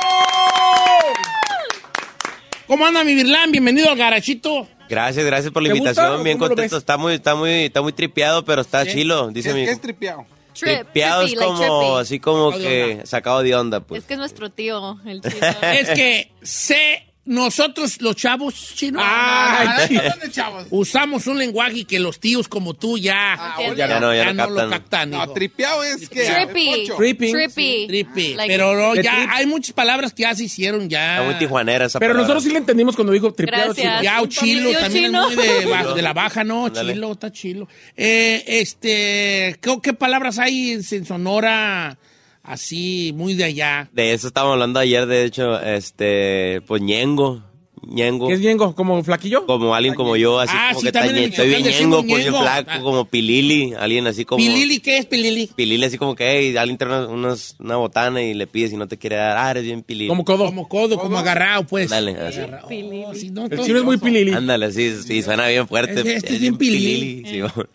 ¿Cómo anda mi Virlan? Bienvenido al garachito. Gracias, gracias por la ¿Te invitación. gusta o Bien cómo lo contento. ves? Está muy, está muy, está muy tripeado, pero está chilo. Dice ¿Qué, mi. qué es tripeado? tripeado es como, así como Sacado de que onda. sacado de onda, pues. Es que es nuestro tío, el chino. Es que sé, nosotros los chavos chinos Ay, Ay, ¿dónde, chavos? usamos un lenguaje que los tíos como tú ya, bueno. Ya no, ya no lo captan. captan. No, tripeado es que. Trippy. Tripping. Trippy. Trippy. Like- pero ya trip. hay muchas palabras que ya se hicieron ya. Está muy tijuanera esa Pero palabra. nosotros sí le entendimos cuando dijo tripeado. Gracias. chino. Ya, o Un chilo, tío también chino. es muy de, de la baja, ¿no? Chilo, está chilo. Eh, este, ¿qué, qué palabras hay en Sonora así, muy de allá? De eso estábamos hablando ayer, de hecho, este, pues ñengo. Ñengo. ¿Qué es Ñengo? ¿Como flaquillo? Como alguien como yo, así Ah, como sí, que está estoy bien ñengo, pues yo flaco, Ah. como pilili, alguien así como... ¿Pilili qué es pilili? Pilili así como que, hey, alguien trae una, unas- una botana y le pides y no te quiere dar, ah, eres bien pilili. Como codo. Como codo, como agarrado, pues. Ándale, así. Agarrado. Oh, sí, no, El chino es muy pilili. Ándale, sí, sí, suena bien fuerte. Este- este es bien pilili. sí, bueno.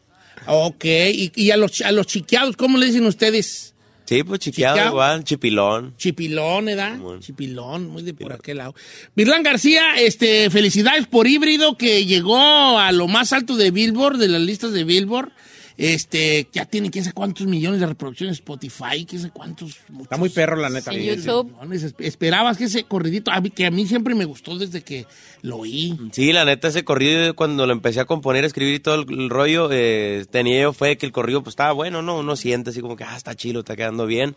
Ok, y, y a, los, a los chiqueados, ¿cómo le dicen ustedes? Sí, pues chiqueado Chiqueado. igual, chipilón. Chipilón, ¿verdad? Chipilón, muy de por aquel lado. Virlán García, este, felicidades por híbrido que llegó a lo más alto de Billboard, de las listas de Billboard. Este, ya tiene quién sabe cuántos millones de reproducciones Spotify, quién sabe cuántos. Está muy perro, la neta. En YouTube. millones. Esperabas que ese corridito, a mí- que a mí siempre me gustó desde que lo oí. Sí, la neta, ese corrido, cuando lo empecé a componer, a escribir y todo el, el rollo, eh, tenía yo fue que el corrido pues estaba bueno, ¿no? Uno siente así como que, ah, está chilo, está quedando bien.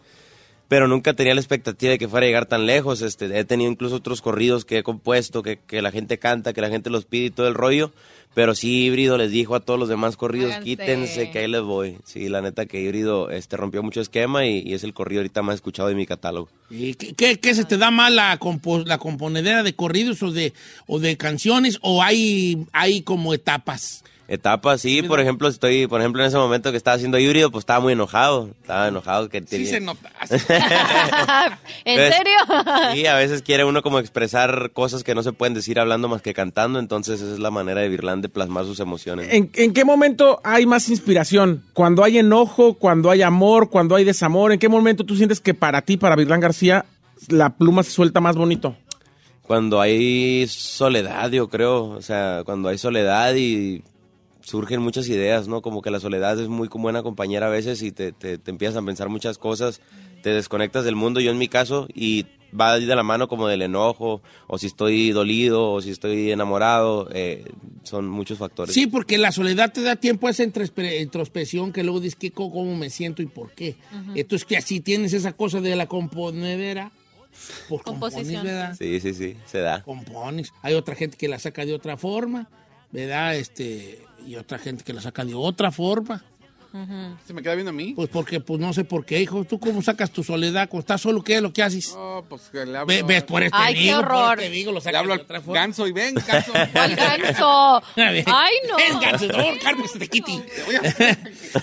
Pero nunca tenía la expectativa de que fuera a llegar tan lejos. Este, he tenido incluso otros corridos que he compuesto, que, que la gente canta, que la gente los pide y todo el rollo. Pero sí, Híbrido les dijo a todos los demás corridos, Háganse. quítense que ahí les voy. Sí, la neta que Híbrido este, rompió mucho esquema y, y es el corrido ahorita más escuchado de mi catálogo. ¿Y ¿Qué, qué, qué se te da más la, compo- la componedera de corridos o de, o de canciones o hay, hay como etapas? Etapas, sí, por ejemplo, estoy, por ejemplo, en ese momento que estaba haciendo híbrido, pues estaba muy enojado, estaba enojado que Sí se nota. ¿En serio? Sí, a veces quiere uno como expresar cosas que no se pueden decir hablando más que cantando, entonces esa es la manera de Virlán de plasmar sus emociones. ¿En, en qué momento hay más inspiración? ¿Cuando hay enojo? ¿Cuando hay amor? ¿Cuando hay desamor? ¿En qué momento tú sientes que para ti, para Virlán García, la pluma se suelta más bonito? Cuando hay soledad, yo creo, o sea, cuando hay soledad y surgen muchas ideas, ¿no? Como que la soledad es muy como buena compañera a veces y te, te, te empiezas a pensar muchas cosas, te desconectas del mundo, yo en mi caso, y va de la mano como del enojo, o si estoy dolido, o si estoy enamorado, eh, son muchos factores. Sí, porque la soledad te da tiempo a esa introspe- introspección que luego dices co- cómo me siento y por qué. Entonces que así tienes esa cosa de la componedera. Por composición, ¿verdad? Sí, sí, sí, se da. Compones. Hay otra gente que la saca de otra forma, ¿verdad? Este, y otra gente que la saca de otra forma. ¿Se me queda viendo a mí? Pues porque, pues no sé por qué, hijo. ¿Tú cómo sacas tu soledad? Cuando estás solo, ¿qué es lo que haces? Oh, pues que le hablo. Ve- ves, por este Ay, qué por horror. este digo, lo Le hablo de al ganso y ven, ganso. ¿Cuál ganso? Ay, no. El ganso, no, Carmen, se te quite.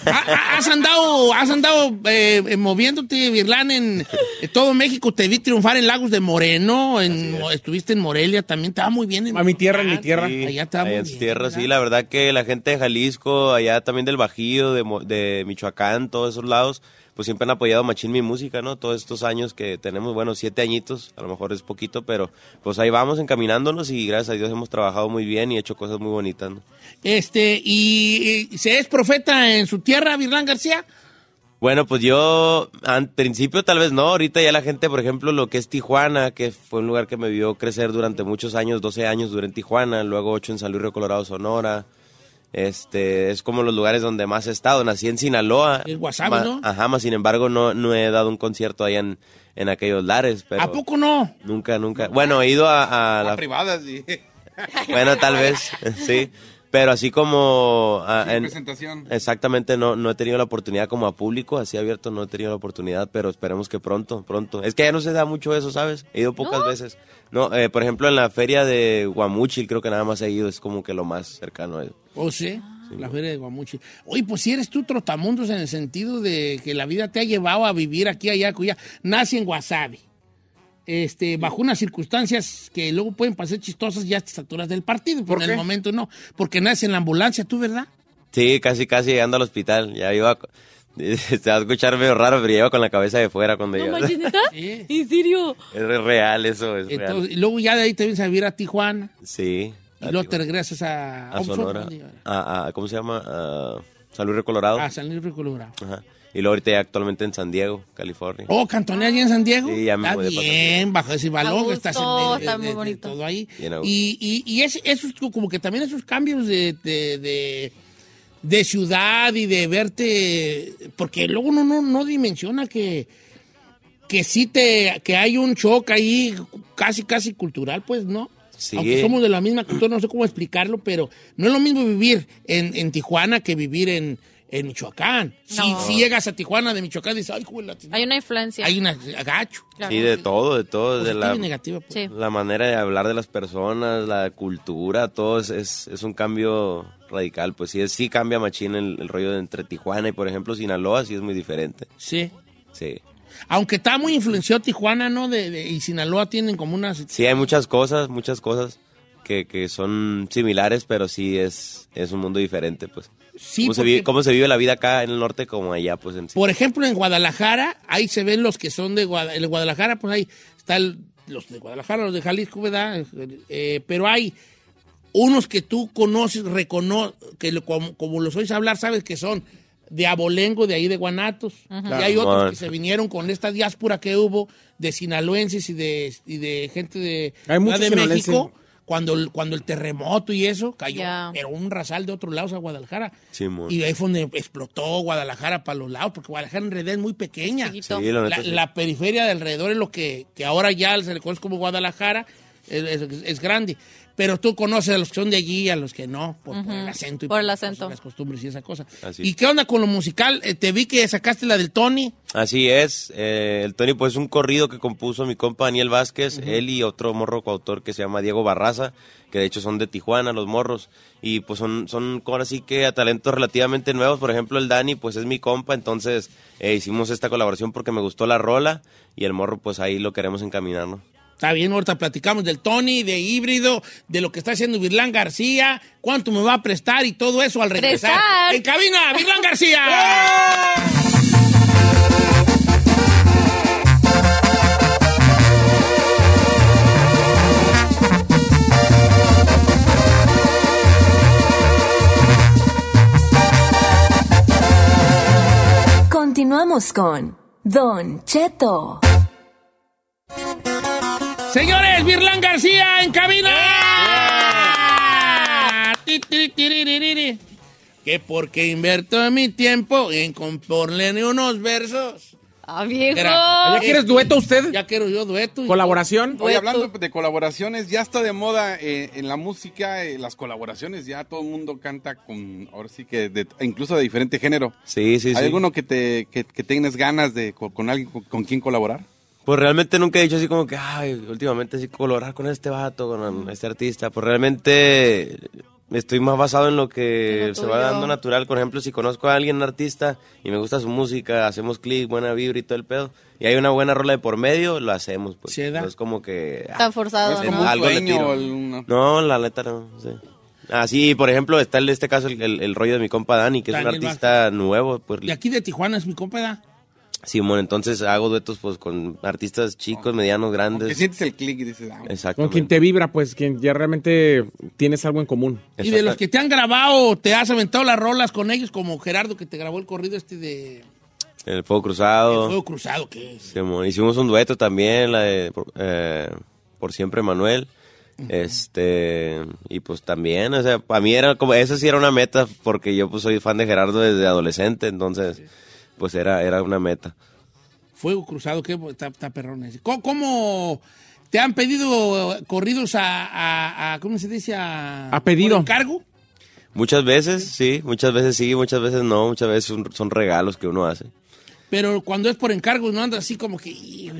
Ah, ah, ¿Has andado, has andado eh, moviéndote, Virlán, en todo México? Te vi triunfar en Lagos de Moreno, en, estuviste en Morelia también, estaba muy bien. En A mi tierra, en mi tierra. Sí, Allá estaba allá muy en bien, tierra, ¿verdad? sí, la verdad que la gente de Jalisco, allá también del Bajío, de, Mo- de Michoacán, todos esos lados, pues siempre han apoyado machín mi música, ¿no? Todos estos años que tenemos, bueno, siete añitos, a lo mejor es poquito, pero pues ahí vamos encaminándonos y gracias a Dios hemos trabajado muy bien y hecho cosas muy bonitas, ¿no? Este, y, y se es profeta en su tierra, Virlán García. Bueno, pues yo, al principio tal vez no, ahorita ya la gente, por ejemplo, lo que es Tijuana, que fue un lugar que me vio crecer durante muchos años, 12 años duré en Tijuana, luego 8 en San Luis Río Colorado, Sonora, este, es como los lugares donde más he estado, nací en Sinaloa. El Guasave, Ma- ¿no? Ajá, más sin embargo no, no he dado un concierto allá en, en aquellos lares, pero... ¿A poco no? Nunca, nunca. Bueno, he ido a, a la... Privadas y Bueno, tal vez, sí. Pero así como... ah, sin en- presentación. Exactamente, no, no he tenido la oportunidad como a público, así abierto, no he tenido la oportunidad, pero esperemos que pronto, pronto. Es que ya no se da mucho eso, ¿sabes? He ido pocas veces. No, eh, por ejemplo, en la feria de Guamuchil creo que nada más he ido, es como que lo más cercano a eso. ¿O sí? La feria de Guamuchi. Oye, pues si eres tú trotamundos en el sentido de que la vida te ha llevado a vivir aquí, allá, cuya. Nace en Guasave. Este, bajo unas circunstancias que luego pueden pasar chistosas ya a estas alturas del partido, pero en el momento no. Porque nace en la ambulancia, ¿tú, verdad? Sí, casi, casi llegando al hospital. Ya iba... a- Se va a escuchar medio raro, pero ya iba con la cabeza de fuera cuando No iba. manches, ¿neta? ¿En serio? Es real eso, es. Entonces, y luego ya de ahí te vienes a vivir a Tijuana Sí. Y luego te regresas a, A Sonora. ¿dónde? A, a- ¿Cómo se llama? A San Luis Río Colorado. a San Luis Río Colorado. Ajá. Y luego ahorita ya actualmente en San Diego, California. Oh, cantonea allí en San Diego. Sí, ya me Está bien, bajo ese gusto, estás en está de- muy de bonito. todo ahí. Y, y, y es, esos, como que también esos cambios de, de, de, de ciudad y de verte, porque luego uno no, no dimensiona que, que sí te, que hay un shock ahí casi, casi cultural, pues, ¿no? Sí. Aunque somos de la misma cultura, no sé cómo explicarlo, pero no es lo mismo vivir en, en Tijuana que vivir en, en Michoacán. Si, No. si llegas a Tijuana de Michoacán, dices, ay, joder, la Hay una influencia. hay una agacho. Claro. Sí, de todo, de todo. De Positiva la, y negativa. pues. Sí. la manera de hablar de las personas, la cultura, todo es, es, es un cambio radical. Pues sí, es- sí cambia machín el, el rollo de entre Tijuana y, por ejemplo, Sinaloa, sí es muy diferente. Sí. Sí. Aunque está muy influenciado Tijuana, ¿no? De, de- y Sinaloa tienen como unas... Sí, hay muchas cosas, muchas cosas que, que son similares, pero sí es, es un mundo diferente, pues. Sí, cómo, se vive, cómo se vive la vida acá en el norte como allá, pues en sí. Por ejemplo, en Guadalajara, ahí se ven los que son de Guadalajara. En Guadalajara, pues ahí están los de Guadalajara, los de Jalisco, ¿verdad? Eh, pero hay unos que tú conoces, reconoces, que lo- como, como los oyes hablar, sabes que son de Abolengo, de ahí de Guanatos. Y hay otros que se vinieron con esta diáspora que hubo de sinaloenses y de, y de gente de, Hay mucho de. México. Cuando el, cuando el terremoto y eso cayó, Ya. pero un rasal de otros lados a Guadalajara. Y ahí fue donde explotó Guadalajara para los lados, porque Guadalajara en realidad es muy pequeña. Sí, la sí. periferia de alrededor es lo que, que ahora ya se le conoce como Guadalajara, es, es- es grande. Pero tú conoces a los que son de allí y a los que no, por, por el acento y Por el las acento. cosas, las costumbres y esa cosa. Así. ¿Y qué onda con lo musical? Eh, te vi que sacaste la del Tony. Así es, eh, el Tony pues es un corrido que compuso mi compa Daniel Vázquez, él y otro morro coautor que se llama Diego Barraza, que de hecho son de Tijuana los morros, y pues son, son ahora sí que a talentos relativamente nuevos, por ejemplo el Dani pues es mi compa, entonces eh, hicimos esta colaboración porque me gustó la rola, y el morro pues ahí lo queremos encaminar, ¿no? Está bien, ahorita platicamos del Tony, de híbrido, de lo que está haciendo Virlán García, cuánto me va a prestar y todo eso al regresar. Prestar. En cabina, Virlán García. Continuamos con Don Cheto. Señores, Virlán García en cabina. Tiriririri. Que porque invierto mi tiempo en componerle unos versos Ah, viejo. Era- ¿Ya quieres dueto usted? Ya quiero yo dueto. ¿Colaboración? Oye, hablando de colaboraciones, ya está de moda eh, en la música, eh, las colaboraciones, ya todo el mundo canta con, ahora sí que, de- incluso de diferente género. Sí, sí, ¿Hay sí. alguno que te que, que tengas ganas de con, con alguien con, con quien colaborar? Pues realmente nunca he dicho así como que, ay, últimamente sí colaborar con este vato, con este artista. Pues realmente estoy más basado en lo que En lo se va dando natural. Por ejemplo, si conozco a alguien, un artista, y me gusta su música, hacemos clic, buena vibra y todo el pedo, y hay una buena rola de por medio, lo hacemos. Pues. Se da. No es como que... ah, Está forzado, Es ¿no? como un algo le tiro. No, la neta no. Sí. Ah, sí, por ejemplo, está en este caso el, el- el rollo de mi compa Dani, que es un artista nuevo. Pues, De aquí de Tijuana es mi compa, ¿da? Simón, entonces hago duetos pues con artistas chicos, medianos, que grandes. sientes el clic y dices, ah, Exacto. Con quien te vibra, pues, quien ya realmente tienes algo en común. Y de los que te han grabado, te has aventado las rolas con ellos, como Gerardo que te grabó el corrido este de El Fuego Cruzado. El Fuego Cruzado, que es. Simón, Hicimos un dueto también, la de por, eh, Por Siempre Manuel. Este, y pues también, o sea, para mí era como, esa sí era una meta, porque yo pues soy fan de Gerardo desde adolescente, entonces, pues era, era una meta. Fuego Cruzado, que está. ¿Cómo, cómo te han pedido corridos a, a- a- ¿cómo se dice? A, A pedido. por encargo? Muchas veces, sí, muchas veces sí, muchas veces no, muchas veces son, son regalos que uno hace. Pero cuando es por encargo, no anda así como que, "Ih,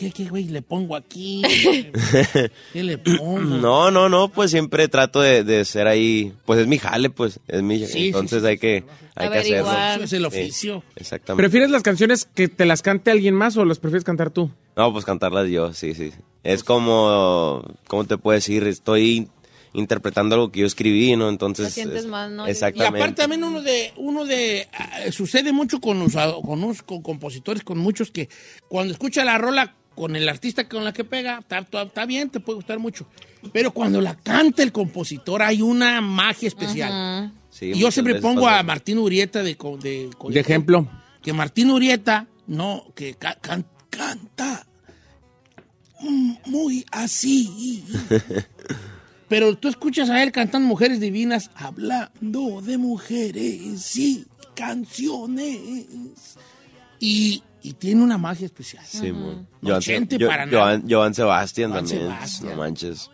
¿qué, qué güey le pongo aquí? ¿Qué le pongo? No, no, no, pues siempre trato de, de ser ahí, pues es mi jale, pues, es mi, Sí, entonces sí, sí, hay que, hay que hacerlo. Es el oficio. Sí, exactamente. ¿Prefieres las canciones que te las cante alguien más o las prefieres cantar tú? No, pues cantarlas yo, sí, sí. Es como, ¿cómo te puedo decir? Estoy interpretando algo que yo escribí, ¿no? Entonces... Es- más, ¿no? Y Exactamente. aparte también uno de, uno de, ah, sucede mucho con los, con unos con compositores, con muchos que cuando escucha la rola con el artista con la que pega, está, está- está bien, te puede gustar mucho. Pero cuando la canta el compositor hay una magia especial. Sí, y yo siempre pongo pasa a Martín Urieta de, de, ejemplo. que Martín Urieta, no, que ca- can- canta muy así. Pero tú escuchas a él cantando Mujeres Divinas, hablando de mujeres y canciones. Y, y tiene una magia especial. Sí, mon. No Joan. Joan, Joan Sebastián Joan también, Sebastián. no manches.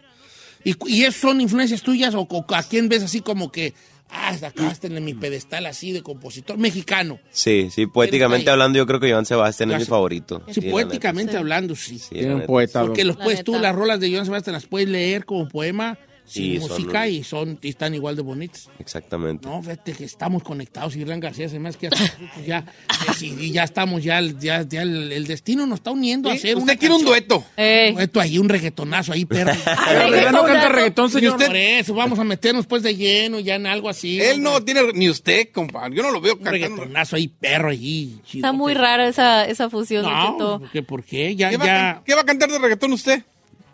¿Y, y eso son influencias tuyas o, o a quién ves así como que, ah, sacaste en mi pedestal así de compositor mexicano? Sí, sí, poéticamente hablando yo creo que Joan Sebastián es mi favorito. Sí, poéticamente neta, hablando, sí. sí, Tiene la un neta. poeta. Porque los La puedes tú, las rolas de Joan Sebastián las puedes leer como poema sin Y son música y son y están igual de bonitas. Exactamente. No, fíjate que estamos conectados Irán García se me hace que ya decidí, ya estamos, ya, ya, ya el, el destino nos está uniendo a hacer Usted una quiere un dueto. Un dueto ahí, un reggaetonazo ahí, perro. Pero ¿verdad no canta reggaetón, señor? usted, por eso, vamos a meternos pues de lleno ya en algo así. Él no tiene, ni usted, compadre. Yo no lo veo Un cantando. reggaetonazo ahí, perro ahí. Está muy rara esa, esa fusión, No. ¿por qué? ¿Por qué? Ya, ¿Qué, ya. qué va a cantar de reggaetón usted?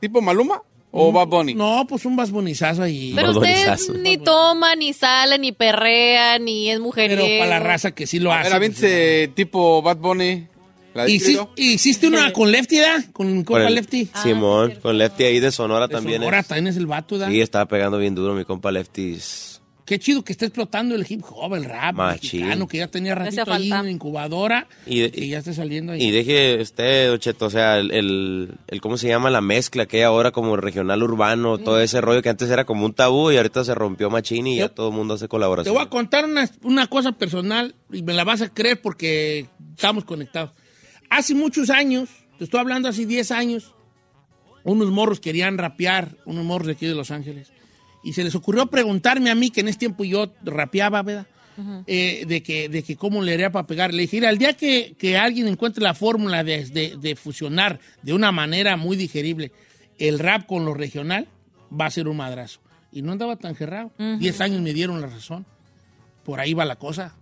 ¿Tipo Maluma o Bad Bunny? No, pues un basbonizazo ahí. Pero usted ni toma, ni sale, ni perrea, ni es Pero mujeriego. para la raza que sí lo hace. ver, aviéntese tipo Bad Bunny. La de ¿Y sí- Híbrido. ¿Hiciste una con Lefty, da? Con compa el- Lefty. Simón, con Lefty ahí de Sonora De también. Sonora es. también es el vato, ¿da? Sí, estaba pegando bien duro mi compa Lefty. es- Qué chido que está explotando el hip hop, el rap Machín. mexicano, que ya tenía ratito ahí en incubadora Y de- que ya está saliendo ahí. Y deje usted, Ocheto, o sea, el, el, el- ¿cómo se llama? La mezcla que hay ahora como regional urbano, todo ese rollo que antes era como un tabú y ahorita se rompió machín y ya todo el mundo hace Te colaboración. voy a contar una, una cosa personal y me la vas a creer porque estamos conectados. Hace muchos años, te estoy hablando hace 10 años, unos morros querían rapear, unos morros de aquí de Los Ángeles. Y se les ocurrió preguntarme a mí, que en ese tiempo yo rapeaba, ¿verdad? Eh, de, que, de que cómo le haría para pegar. Le dije, "Mira, al día que, que alguien encuentre la fórmula de, de- de fusionar de una manera muy digerible el rap con lo regional, va a ser un madrazo. Y no andaba tan cerrado. Diez años me dieron la razón. Por ahí va la cosa.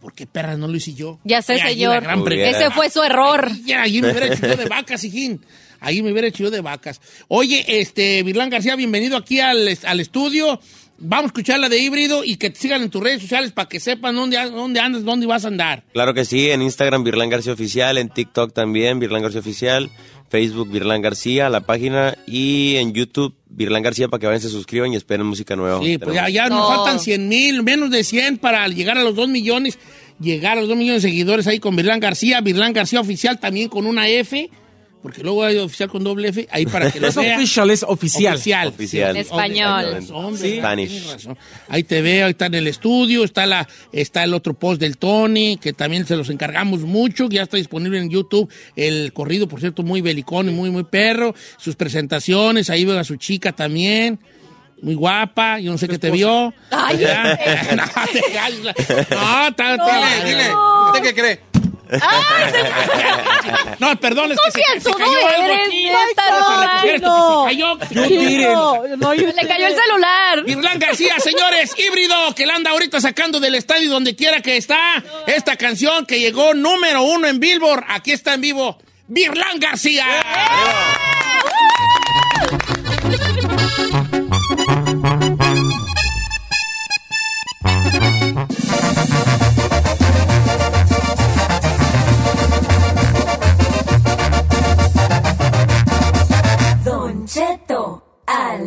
Porque perras no lo hice yo. Ya sé, señor. Ese fue su error. Ya, ahí me hubiera hecho de vacas, hijín. Ahí me hubiera hecho yo de vacas. Oye, este, Virlán García, bienvenido aquí al, al estudio. Vamos a escuchar la de híbrido y que te sigan en tus redes sociales para que sepan dónde, dónde andas, dónde vas a andar. Claro que sí, en Instagram Virlán García Oficial, en TikTok también Virlán García Oficial, Facebook Virlán García, la página y en YouTube Virlán García para que vayan, se suscriban y esperen música nueva. Sí, pues ya, nos No. faltan 100 mil, menos de 100 para llegar a los 2 millones. llegar a los 2 millones de seguidores ahí con Virlán García. Virlán García Oficial también con una F. Porque luego hay oficial con doble F, ahí para que lo Es vea. official, es oficial. Oficial. Oficial. Español. Hombre, Sí. Spanish. Ahí te veo, ahí está en el estudio, está la, está el otro post del Tony, que también se los encargamos mucho, que ya está disponible en YouTube, el corrido, por cierto, muy belicón y muy, muy perro, sus presentaciones, ahí veo a su chica también, muy guapa, yo no sé qué te vio. Ay, Ya. no, Dile, dile. ¿Usted qué cree? No, perdón, es que se, se cayó algo aquí. no. que se cayó, cayó. Le cayó el celular. Virlán García, señores, híbrido, que la anda ahorita sacando del estadio donde quiera que está. Esta canción que llegó número uno en Billboard, aquí está en vivo, Virlán García. Don